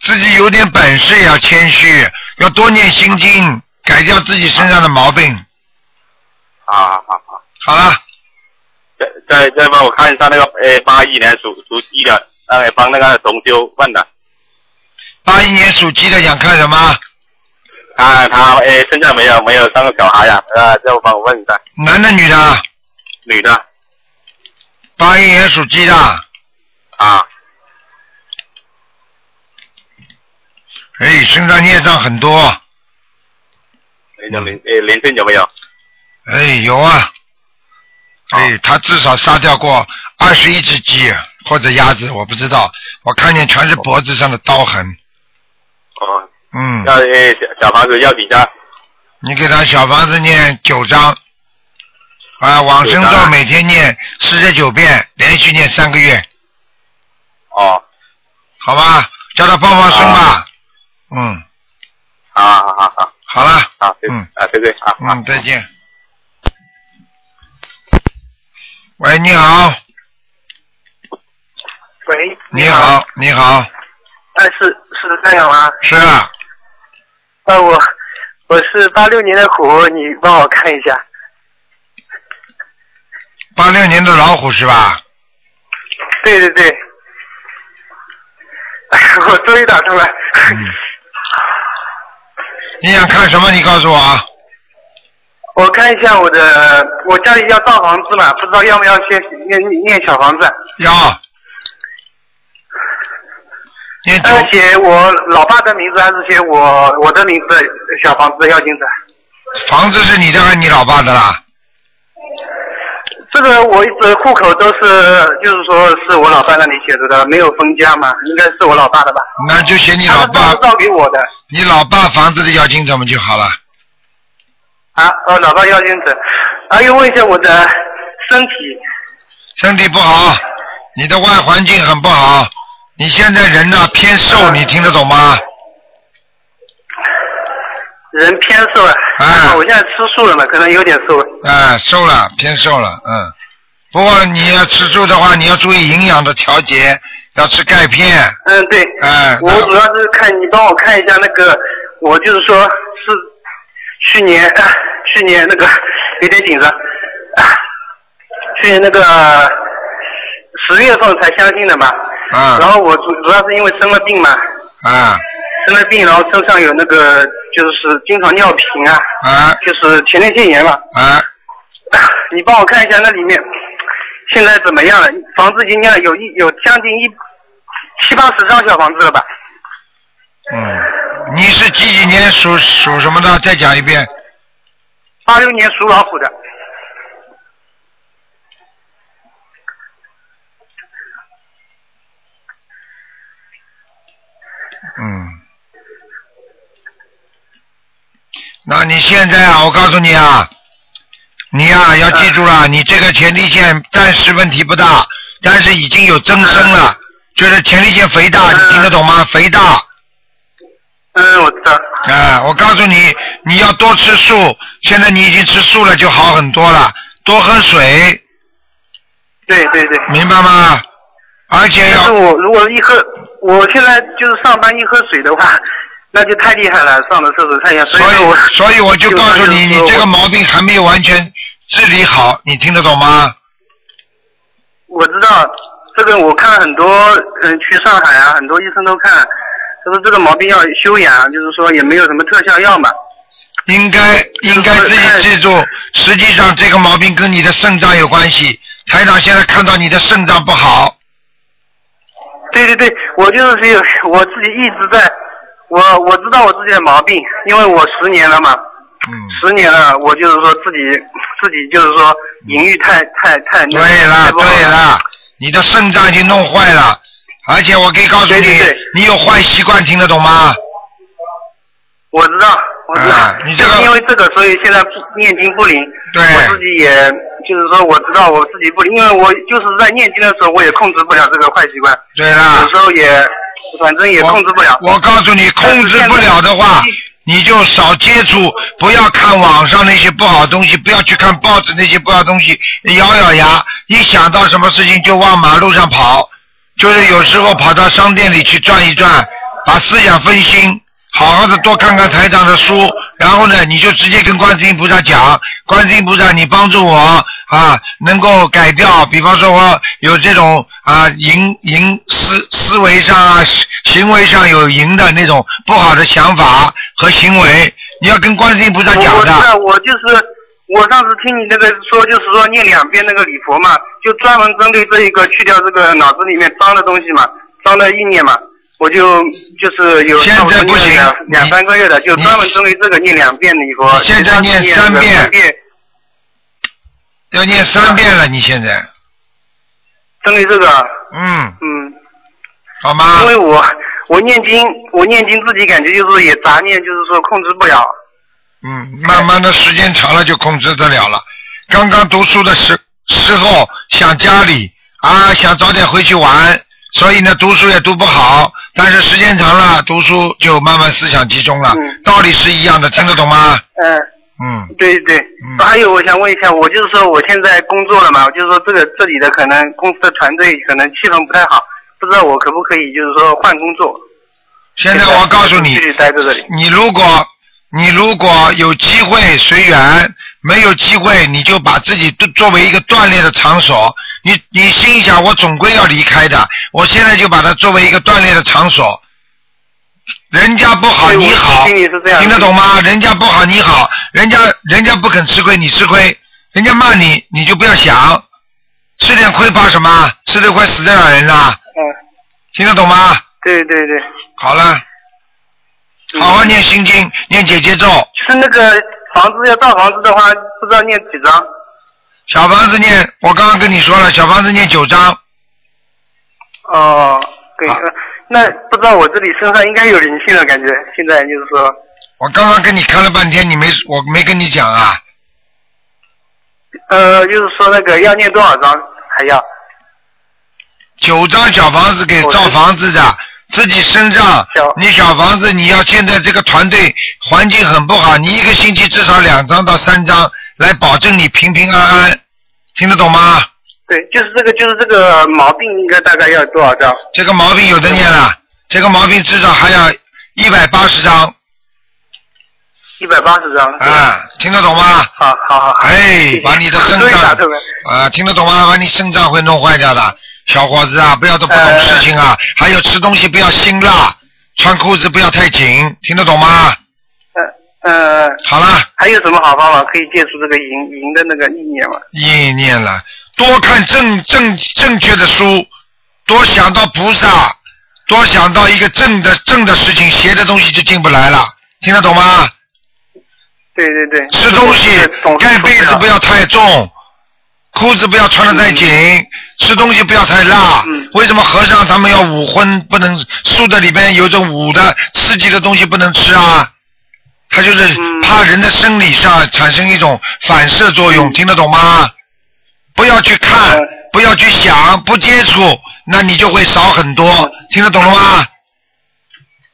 A: 自己有点本事也要谦虚，要多念心经，改掉自己身上的毛病。
H: 好好好。
A: 好了。
H: 再再再帮我看一下那个呃八一年属属鸡的，呃帮那个同修问的，
A: 八一年属鸡的想看什么？
H: 他他哎现在没有没有三个小孩呀、啊呃就帮我问一下，
A: 男的女的？
H: 女的
A: 八一年属鸡的，
H: 啊
A: 哎，身上孽障很多，
H: 那种灵呃灵性有没有？
A: 哎，有啊。哎，他至少杀掉过二十一只鸡或者鸭子，我不知道，我看见全是脖子上的刀痕。
H: 哦。
A: 嗯。
H: 要呃小小房子要几张？
A: 你给他小房子念九章，啊，往生咒每天念四十九遍，连续念三个月，
H: 哦。
A: 好吧？叫他放放生吧。嗯，
H: 好好好好。
A: 好了。
H: 好，嗯啊对对啊
A: 嗯，再见。喂，你好，
I: 喂，
A: 你好，你好，
I: 哎，是是这样吗？
A: 是啊，
I: 呃，我我是八六年的虎，你帮我看一下。
A: 八六年的老虎是吧？
I: 对对对，哎，我终于打通了。
A: 你想看什么？你告诉我啊。
I: 我看一下我的，我家里要造房子嘛，不知道要不要先念念小房子。
A: 要。念九
I: 呃，写我老爸的名字还是写我我的名字？小房子要金子。
A: 房子是你的还是你老爸的啦？
I: 这个我一直户口都是，就是说是我老爸那里写着的，没有分家嘛，应该是我老爸的吧？
A: 那就写你老爸
I: 照给我的
A: 你老爸房子的要金怎么就好了？
I: 啊，哦，老爸要金子。还有问一下我的身体，
A: 身体不好，你的外环境很不好，你现在人呢偏瘦，你听得懂吗？
I: 人偏瘦了，
A: 啊
I: 我现在吃素了嘛，可能有点瘦了。
A: 哎，瘦了，偏瘦了，嗯。不过你要吃素的话，你要注意营养的调节，要吃钙片。
I: 嗯，对。
A: 哎，
I: 我主要是看你帮我看一下那个，我就是说是去年啊去年那个有点紧张，啊去年那个十月份才相信的嘛。
A: 啊。
I: 然后我主主要是因为生了病嘛，
A: 啊
I: 生了病，然后身上有那个就是经常尿频啊，
A: 啊
I: 就是前列腺炎嘛。
A: 啊！
I: 你帮我看一下那里面现在怎么样了？房子已经念了有一有将近一七八十张小房子了吧？
A: 嗯，你是几几年属属什么的？再讲一遍。
I: 八六年属老虎的。
A: 嗯。那你现在啊，我告诉你啊，你呀、要记住了，你这个前列腺暂时问题不大，但是已经有增生了，就是前列腺肥大，你听得懂吗？肥大。
I: 嗯，我知道。
A: 啊，我告诉你，你要多吃素。现在你已经吃素了，就好很多了。多喝水，
I: 对对对。
A: 明白吗？而且要
I: 我如果一喝，我现在就是上班一喝水的话，那就太厉害了，上了厕所太严，所
A: 所
I: 以我
A: 所以我就告诉你，你这个毛病还没有完全治理好，你听得懂吗？
I: 我知道这个，我看很多嗯去上海啊，很多医生都看，他说这个毛病要修养，就是说也没有什么特效药嘛。
A: 应该应该自己记住，实际上这个毛病跟你的肾脏有关系。台长现在看到你的肾脏不好，
I: 对对对，我就是有 我自己一直在，我我知道我自己的毛病，因为我十年了嘛，
A: 嗯，
I: 十年了，我就是说自己自己就是说淫欲太太太
A: 对了对了，你的肾脏已经弄坏了，而且我可以告诉你，你有坏习惯，听得懂吗？
I: 我知道，我知道，
A: 啊你这个
I: 就是因为这个，所以现在念经不灵。
A: 对。
I: 我自己也就是说，我知道我自己不灵，因为我就是在念经的时候，我也控制不了这个坏习惯。
A: 对啦
I: 有时候也，反正也控制不了。
A: 我告诉你，控制不了的话，你就少接触，不要看网上那些不好的东西，不要去看报纸那些不好的东西，咬咬牙，一想到什么事情就往马路上跑，就是有时候跑到商店里去转一转，把思想分心。好好的多看看台长的书，然后呢，你就直接跟观世音菩萨讲，观世音菩萨，你帮助我啊，能够改掉，比方说我有这种啊淫淫思思维上啊行行为上有淫的那种不好的想法和行为，你要跟观世音菩萨讲
I: 我知道，
A: 的。
I: 我就是我上次听你那个说，就是说念两遍那个礼佛嘛，就专门针对这一个去掉这个脑子里面脏的东西嘛，脏的意念嘛。我就就是有
A: 现在不行
I: 两两三个月的，就专门针对这个念两遍礼佛。
A: 现在念三遍，要念三遍了，你现在，
I: 针对这个。
A: 嗯，
I: 嗯。
A: 好吗？
I: 因为我我念经，我念经自己感觉就是也杂念，就是说控制不了。
A: 嗯，慢慢的时间长了就控制得了了。刚刚读书的时时候想家里啊，想早点回去玩，所以呢读书也读不好。但是时间长了，读书就慢慢思想集中了，道理是一样的，听得懂吗？
I: 嗯。
A: 嗯。
I: 对对。还有我想问一下，我就是说我现在工作了嘛，我就是说这个这里的可能公司的团队可能气氛不太好，不知道我可不可以就是说换工作。
A: 现在我告诉你
I: 继续待在这里。
A: 你如果你如果有机会随缘，没有机会你就把自己作作为一个锻炼的场所。你你心想我总归要离开的，我现在就把它作为一个锻炼的场所。人家不好你好，听得懂吗？人家不好你好，人家人家不肯吃亏你吃亏，人家骂你你就不要想，吃点亏怕什么？吃点亏死得了人啦。
I: 嗯。
A: 听得懂吗？
I: 对对对，
A: 好了，好好念心经，念姐姐咒。
I: 是那个房子要大房子的话，不知道念几张。
A: 小房子念，我刚刚跟你说了，小房子念九张。
I: 哦，对，呃那不知道我这里身上应该有灵性了，感觉现在就是说，
A: 我刚刚跟你看了半天，你没我没跟你讲啊？
I: 呃，就是说那个要念多少张还要？
A: 九张小房子给造房子的，自己身上，你小房子你要现在这个团队环境很不好，你一个星期至少两张到三张，来保证你平平安安，听得懂吗？
I: 对，就是这个，就是这个毛病应该大概要多少张？
A: 这个毛病有的念了，这个毛病至少还要一百八十张。
I: 一百八十张。
A: 啊，听得懂吗？
I: 好好好。
A: 哎，把你的肾脏啊，听得懂吗？把你肾脏会弄坏掉的，小伙子啊，不要做不懂事情啊。还有吃东西不要辛辣，穿裤子不要太紧，听得懂吗？
I: 呃，
A: 好了。
I: 还有什么好方法可以戒除这个淫淫的那个意念吗？
A: 意念了，多看正正正确的书，多想到菩萨，多想到一个正的正的事情，邪的东西就进不来了，听得懂吗？
I: 对对对。
A: 吃东西盖被子不要太重，裤子不要穿的太紧，吃东西不要太辣。为什么和尚他们要五荤不能？素的里边有种五的刺激的东西不能吃啊？他就是怕人的生理上产生一种反射作用，听得懂吗？不要去看，不要去想，不接触，那你就会少很多，听得懂了吗？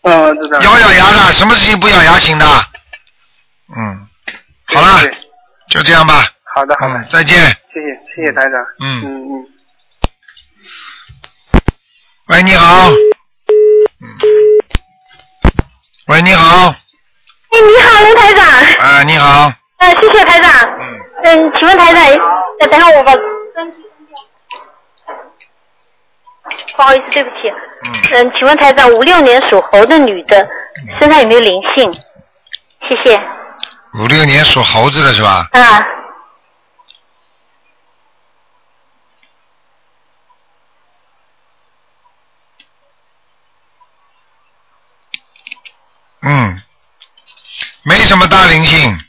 I: 嗯，知道。
A: 咬咬牙的，什么事情不咬牙行的？嗯，好了，就这样吧。
I: 好的好的，
A: 再见。
I: 谢谢谢谢台长。
A: 嗯
I: 嗯嗯。
A: 喂，你好。喂，你好。
J: 哎，你好，卢台长。
A: 啊，你好。
J: 呃，谢谢台长。嗯。请问台长，等，等下我把不好意思，对不起。嗯。请问台长，五六年属猴的女的身上有没有灵性？谢谢。
A: 五六年属猴子的是吧？
J: 啊。
A: 嗯，没什么大灵性。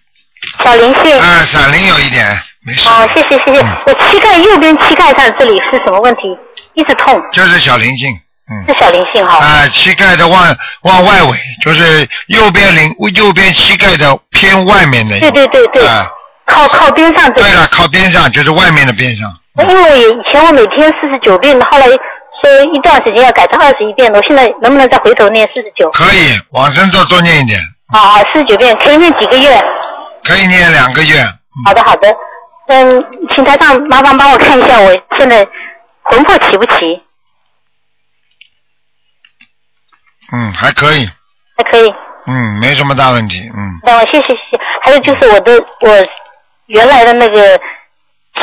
J: 小灵性。
A: 啊，闪灵有一点，没事。
J: 啊，谢谢谢谢。我膝盖右边膝盖上这里是什么问题？一直痛。
A: 就是小灵性，嗯
J: 是小灵性哈。
A: 啊，膝盖的往往外围，就是右边灵右边膝盖的偏外面的。
J: 对对对对。
A: 啊，
J: 靠靠边上这里。
A: 对了，靠边上就是外面的边上。
J: 因为我以前我每天四十九遍，后来说一段时间要改成二十一遍，我现在能不能再回头念四十九？
A: 可以往生咒多念一点，
J: 啊啊，四十九遍可以念几个月？
A: 可以念两个月。
J: 好的好的，嗯，请台上麻烦帮我看一下我现在魂魄齐不齐？
A: 嗯，还可以，
J: 还可以。
A: 嗯，没什么大问题，嗯。
J: 那我谢谢谢谢。还有就是我的我原来的那个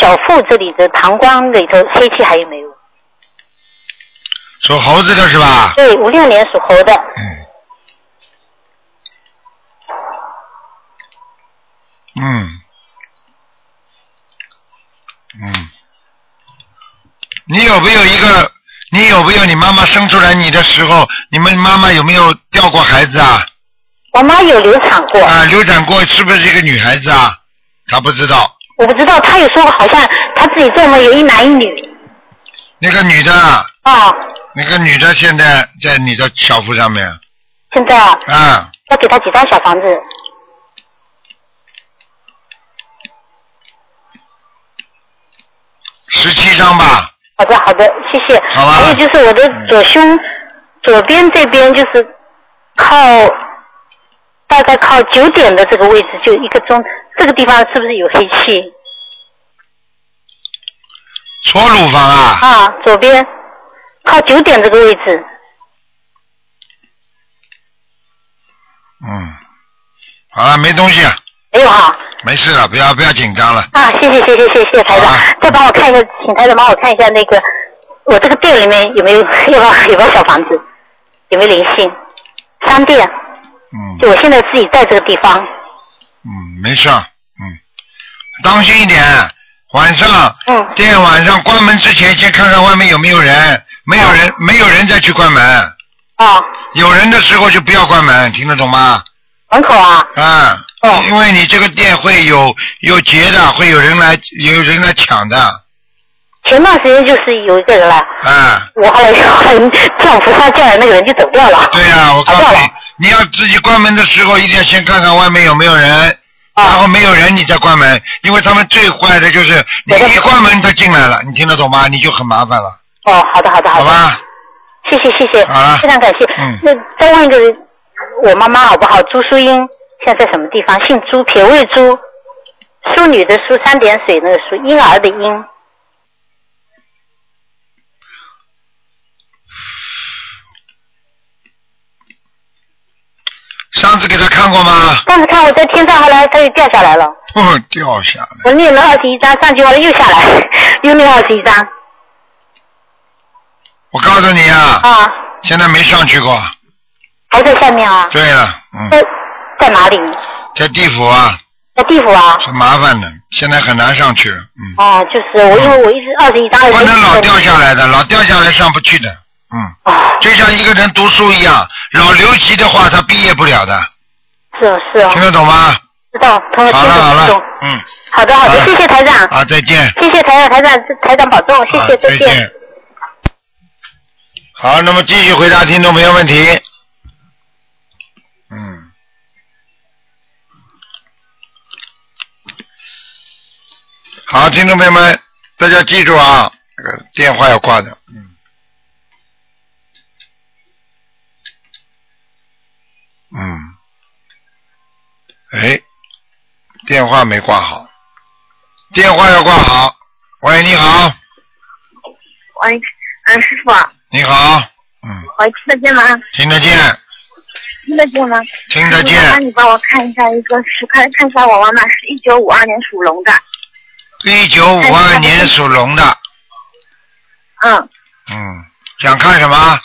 J: 小腹这里的膀胱里头黑气还有没有？
A: 属猴子的是吧？
J: 对，五六年属猴的。
A: 嗯，嗯，你有没有一个？你有没有你妈妈生出来你的时候，你们妈妈有没有掉过孩子啊？
J: 我妈有流产过。
A: 啊，流产过是不是一个女孩子啊？她不知道。
J: 我不知道，她有说过好像她自己做梦有一男一女。
A: 那个女的啊，
J: 啊，
A: 那个女的现在在你的小腹上面。
J: 现在啊，
A: 啊，
J: 要给她几张小房子？
A: 十七张吧。
J: 好的，好的，谢谢。
A: 好吧
J: 还有就是我的左胸、左边这边就是靠大概靠九点的这个位置，就一个钟，这个地方是不是有黑气？
A: 搓乳房啊。
J: 啊，左边靠九点这个位置。
A: 嗯，好了，没东西，
J: 没有哈。
A: 没事了，不要不要紧张了。
J: 啊，谢谢谢谢谢谢台长，再帮我看一下，请台长帮我看一下那个我这个店里面有没有 有没有有没有小房子，有没有灵性？商店。
A: 嗯。
J: 就我现在自己在这个地方。
A: 嗯，没事，嗯，当心一点，晚上，
J: 嗯，
A: 店晚上关门之前先看看外面有没有人，没有人，没有人再去关门。
J: 啊。
A: 有人的时候就不要关门，听得懂吗？
J: 门口啊。
A: 啊。因为你这个店会有有劫的，会有人来有人来抢的。
J: 前段时间就是有一个人来，
A: 啊。
J: 我后来后来叫扶他叫来那个人就走掉了。
A: 对呀、我告诉你，你要自己关门的时候，一定要先看看外面有没有人，然后没有人你再关门，因为他们最坏的就是你一关门他进来了，你听得懂吗？你就很麻烦了。
J: 哦，好的好的好的。
A: 好吧。
J: 谢谢谢谢，
A: 好了
J: 非常感谢。
A: 嗯
J: 那再问一个，我妈妈好不好？朱淑英现在在什么地方？姓朱，撇位朱，淑女的淑，三点水那个淑，婴儿的婴。
A: 上次给他看过吗？
J: 上次看我在天上，后来他又掉下来了。
A: 哦，掉下来。
J: 我念了二十一张，上去后来又下来，又念二十一张。
A: 我告诉你啊，
J: 啊，
A: 现在没上去过。
J: 还在下面啊？
A: 对了，嗯，
J: 在在哪里？
A: 在地府啊，
J: 在地府啊？
A: 很麻烦的，现在很难上去了。嗯，
J: 哦，就是我，因为我一直二十一张。
A: 不能老掉下来的，老掉下来上不去的。嗯，就像一个人读书一样，老留级的话，他毕业不了的。
J: 是哦是哦。
A: 听得懂吗？
J: 知道，
A: 好了好了
J: 听得懂。，
A: 嗯，
J: 好的好的，谢谢台长。
A: 啊，再见。
J: 谢谢台长，台长台长保重，谢谢，
A: 再见。好，那么继续回答听众朋友问题。嗯。好，听众朋友们，大家记住啊，这个电话要挂的。嗯。嗯。哎，电话没挂好，电话要挂好。喂，你好，
K: 喂，嗯，师傅，
A: 你好，嗯
K: 喂，听得见吗？
A: 听得见，
K: 听得见吗？
A: 听得见
K: 师傅麻烦你帮我看一下一个，是看看一下我妈妈是一九五二年属龙的，
A: 一九五二年属龙的，
K: 嗯，
A: 嗯，想看什么？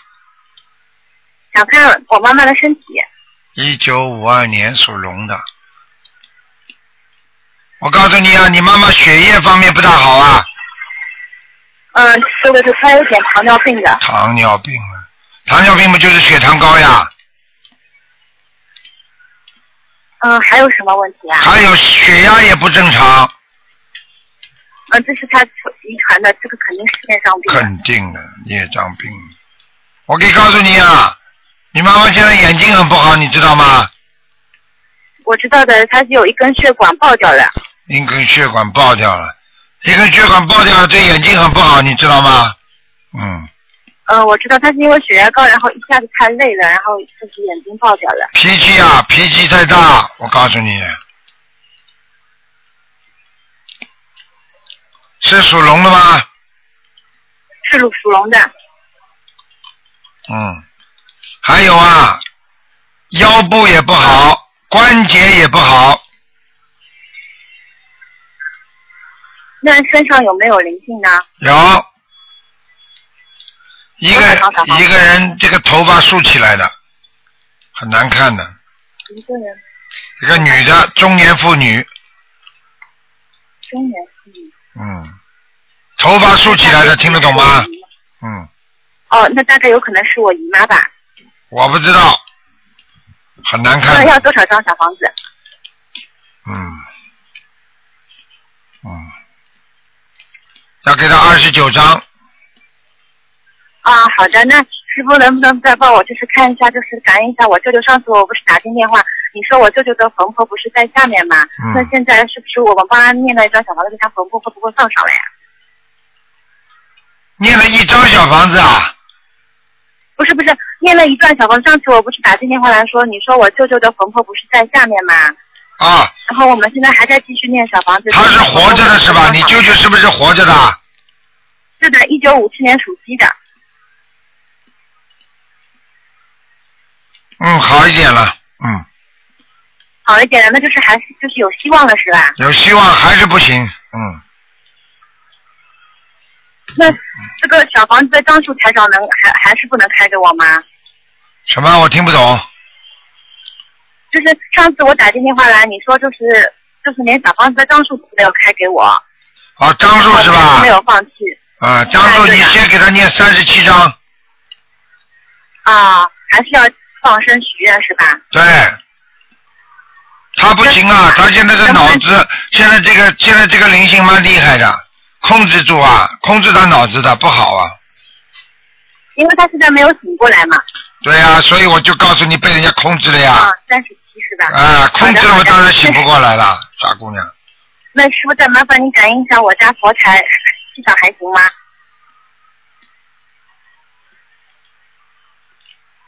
K: 想看我妈妈的身体。
A: 一九五二年属龙的。我告诉你啊，你妈妈血液方面不大好啊，
K: 嗯，说的是她有点糖尿病的。
A: 糖尿病啊，糖尿病不就是血糖高呀？
K: 嗯，还有什么问题啊？
A: 还有血压也不正常，
K: 嗯，这是他遗传的，这个肯定是线上病。
A: 肯定的孽障病。我可以告诉你啊，你妈妈现在眼睛很不好，你知道吗？
K: 我知道的，她是有一根血管爆掉了。
A: 一根血管爆掉了，一根血管爆掉了，对眼睛很不好，你知道吗？嗯，
K: 嗯，我知道他是因为血压高，然后一下子太累了，然后就是眼睛爆掉了。
A: 脾气啊，脾气太大，我告诉你，是属龙的吗？
K: 是属属龙的。
A: 嗯，还有啊，腰部也不好，关节也不好，
K: 那身上有没有灵性呢？
A: 有一个一个人这个头发竖起来的，很难看的，
K: 一个人，
A: 一个女的中年妇女，
K: 中年妇女。
A: 嗯，头发竖起来的，听得懂吗？嗯，
K: 哦，那大概有可能是我姨妈吧？
A: 我不知道，很难看。
K: 那，要多少张小房子？
A: 嗯，嗯，要给他二十九张，
K: 啊，好的，那师傅能不能再帮我就是看一下，就是感应一下我舅舅上次我不是打进电话，你说我舅舅的魂魄不是在下面吗？
A: 嗯
K: 那现在是不是我们帮他念了一张小房子，给他魂魄会不会放上来呀、
A: 念了一张小房子啊，
K: 不是不是，念了一段小房子，上次我不是打进电话来说，你说我舅舅的魂魄不是在下面吗？
A: 啊，
K: 然后我们现在还在继续念小房子。
A: 他是活着的是吧？你舅舅是不是活着的？
K: 是的，一九五七年属鸡的。
A: 嗯，好一点了，嗯，
K: 好一点了，那就是还是就是有希望了，是吧？
A: 有希望，还是不行，嗯，
K: 那这个小房子的张数台长能还还是不能开给我吗？
A: 什么？我听不懂。
K: 就是上次我打进电话来，你说就是就是连小房子的张数都没有开给我，
A: 啊，张数是吧
K: 没？有放弃
A: 啊，张数你先给他念三十七章，
K: 啊。还是要放生许愿是吧？
A: 对，他不行啊，他现在的脑子，现在这个现在这个灵性蛮厉害的，控制住啊，控制他脑子的不好啊。
K: 因为他现在没有醒过来嘛。
A: 对呀、所以我就告诉你被人家控制了呀。
K: 啊，三十七是吧？
A: 啊，控制了我当然醒不过来了，傻姑娘。
K: 那师傅再麻烦你感应一下我家佛台气场还行吗？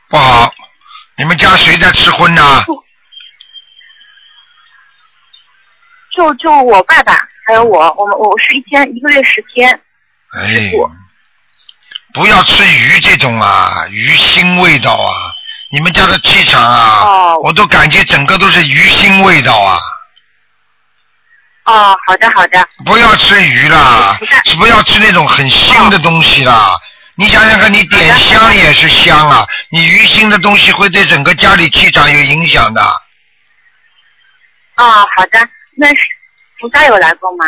A: 不好，你们家谁在吃荤呢？
K: 就就我爸爸还有我，我们我是一天一个月十天。
A: 哎，不要吃鱼这种啊，鱼腥味道啊！你们家的气场啊，
K: 哦
A: 我都感觉整个都是鱼腥味道啊！
K: 哦，好的好的。
A: 不要吃鱼啦，不要吃那种很腥的东西啦。你想想看，你点香也是香啊，你鱼腥的东西会对整个家里气场有影响的。
K: 哦，好的。那是菩萨有来过吗？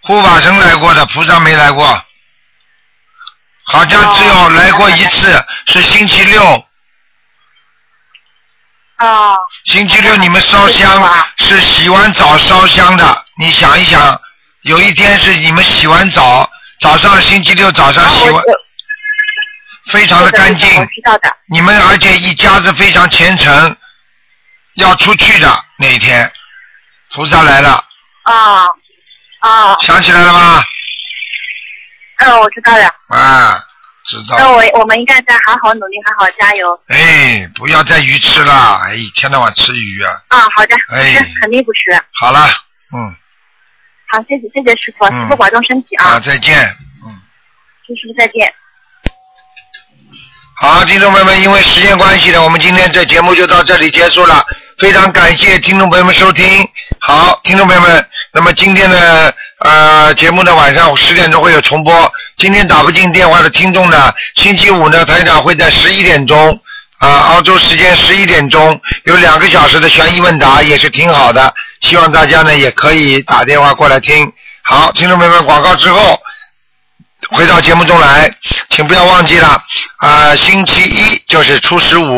A: 护法神来过的，菩萨没来过，好像只有来过一次，是星期六。
K: 哦。
A: 星期六你们烧香是洗完澡烧香的，你想一想，有一天是你们洗完澡，早上星期六早上洗完，非常的干净。
K: 我知道的。
A: 你们而且一家子非常虔诚，要出去的那一天，菩萨来了，
K: 啊啊。
A: 想起来了吗？
K: 嗯，我知道了。
A: 啊，知道。
K: 那我我们应该再好好努力，好好加油。
A: 哎，不要再鱼吃了，哎，一天到晚吃鱼啊。
K: 啊，好的，不
A: 哎
K: 吃，肯定不吃。
A: 好了，嗯，
K: 好，谢谢谢谢师傅，
A: 嗯
K: 师傅保重身体
A: 啊，
K: 啊，
A: 再见。
K: 嗯师傅再见。
A: 好，听众朋友们，因为时间关系呢，我们今天这节目就到这里结束了。非常感谢听众朋友们收听。好，听众朋友们，那么今天的呃节目呢，晚上十点钟会有重播。今天打不进电话的听众呢，星期五呢，台长会在十一点钟啊、澳洲时间十一点钟有两个小时的悬疑问答，也是挺好的。希望大家呢也可以打电话过来听。好，听众朋友们，广告之后。回到节目中来，请不要忘记了，啊、星期一就是初十五。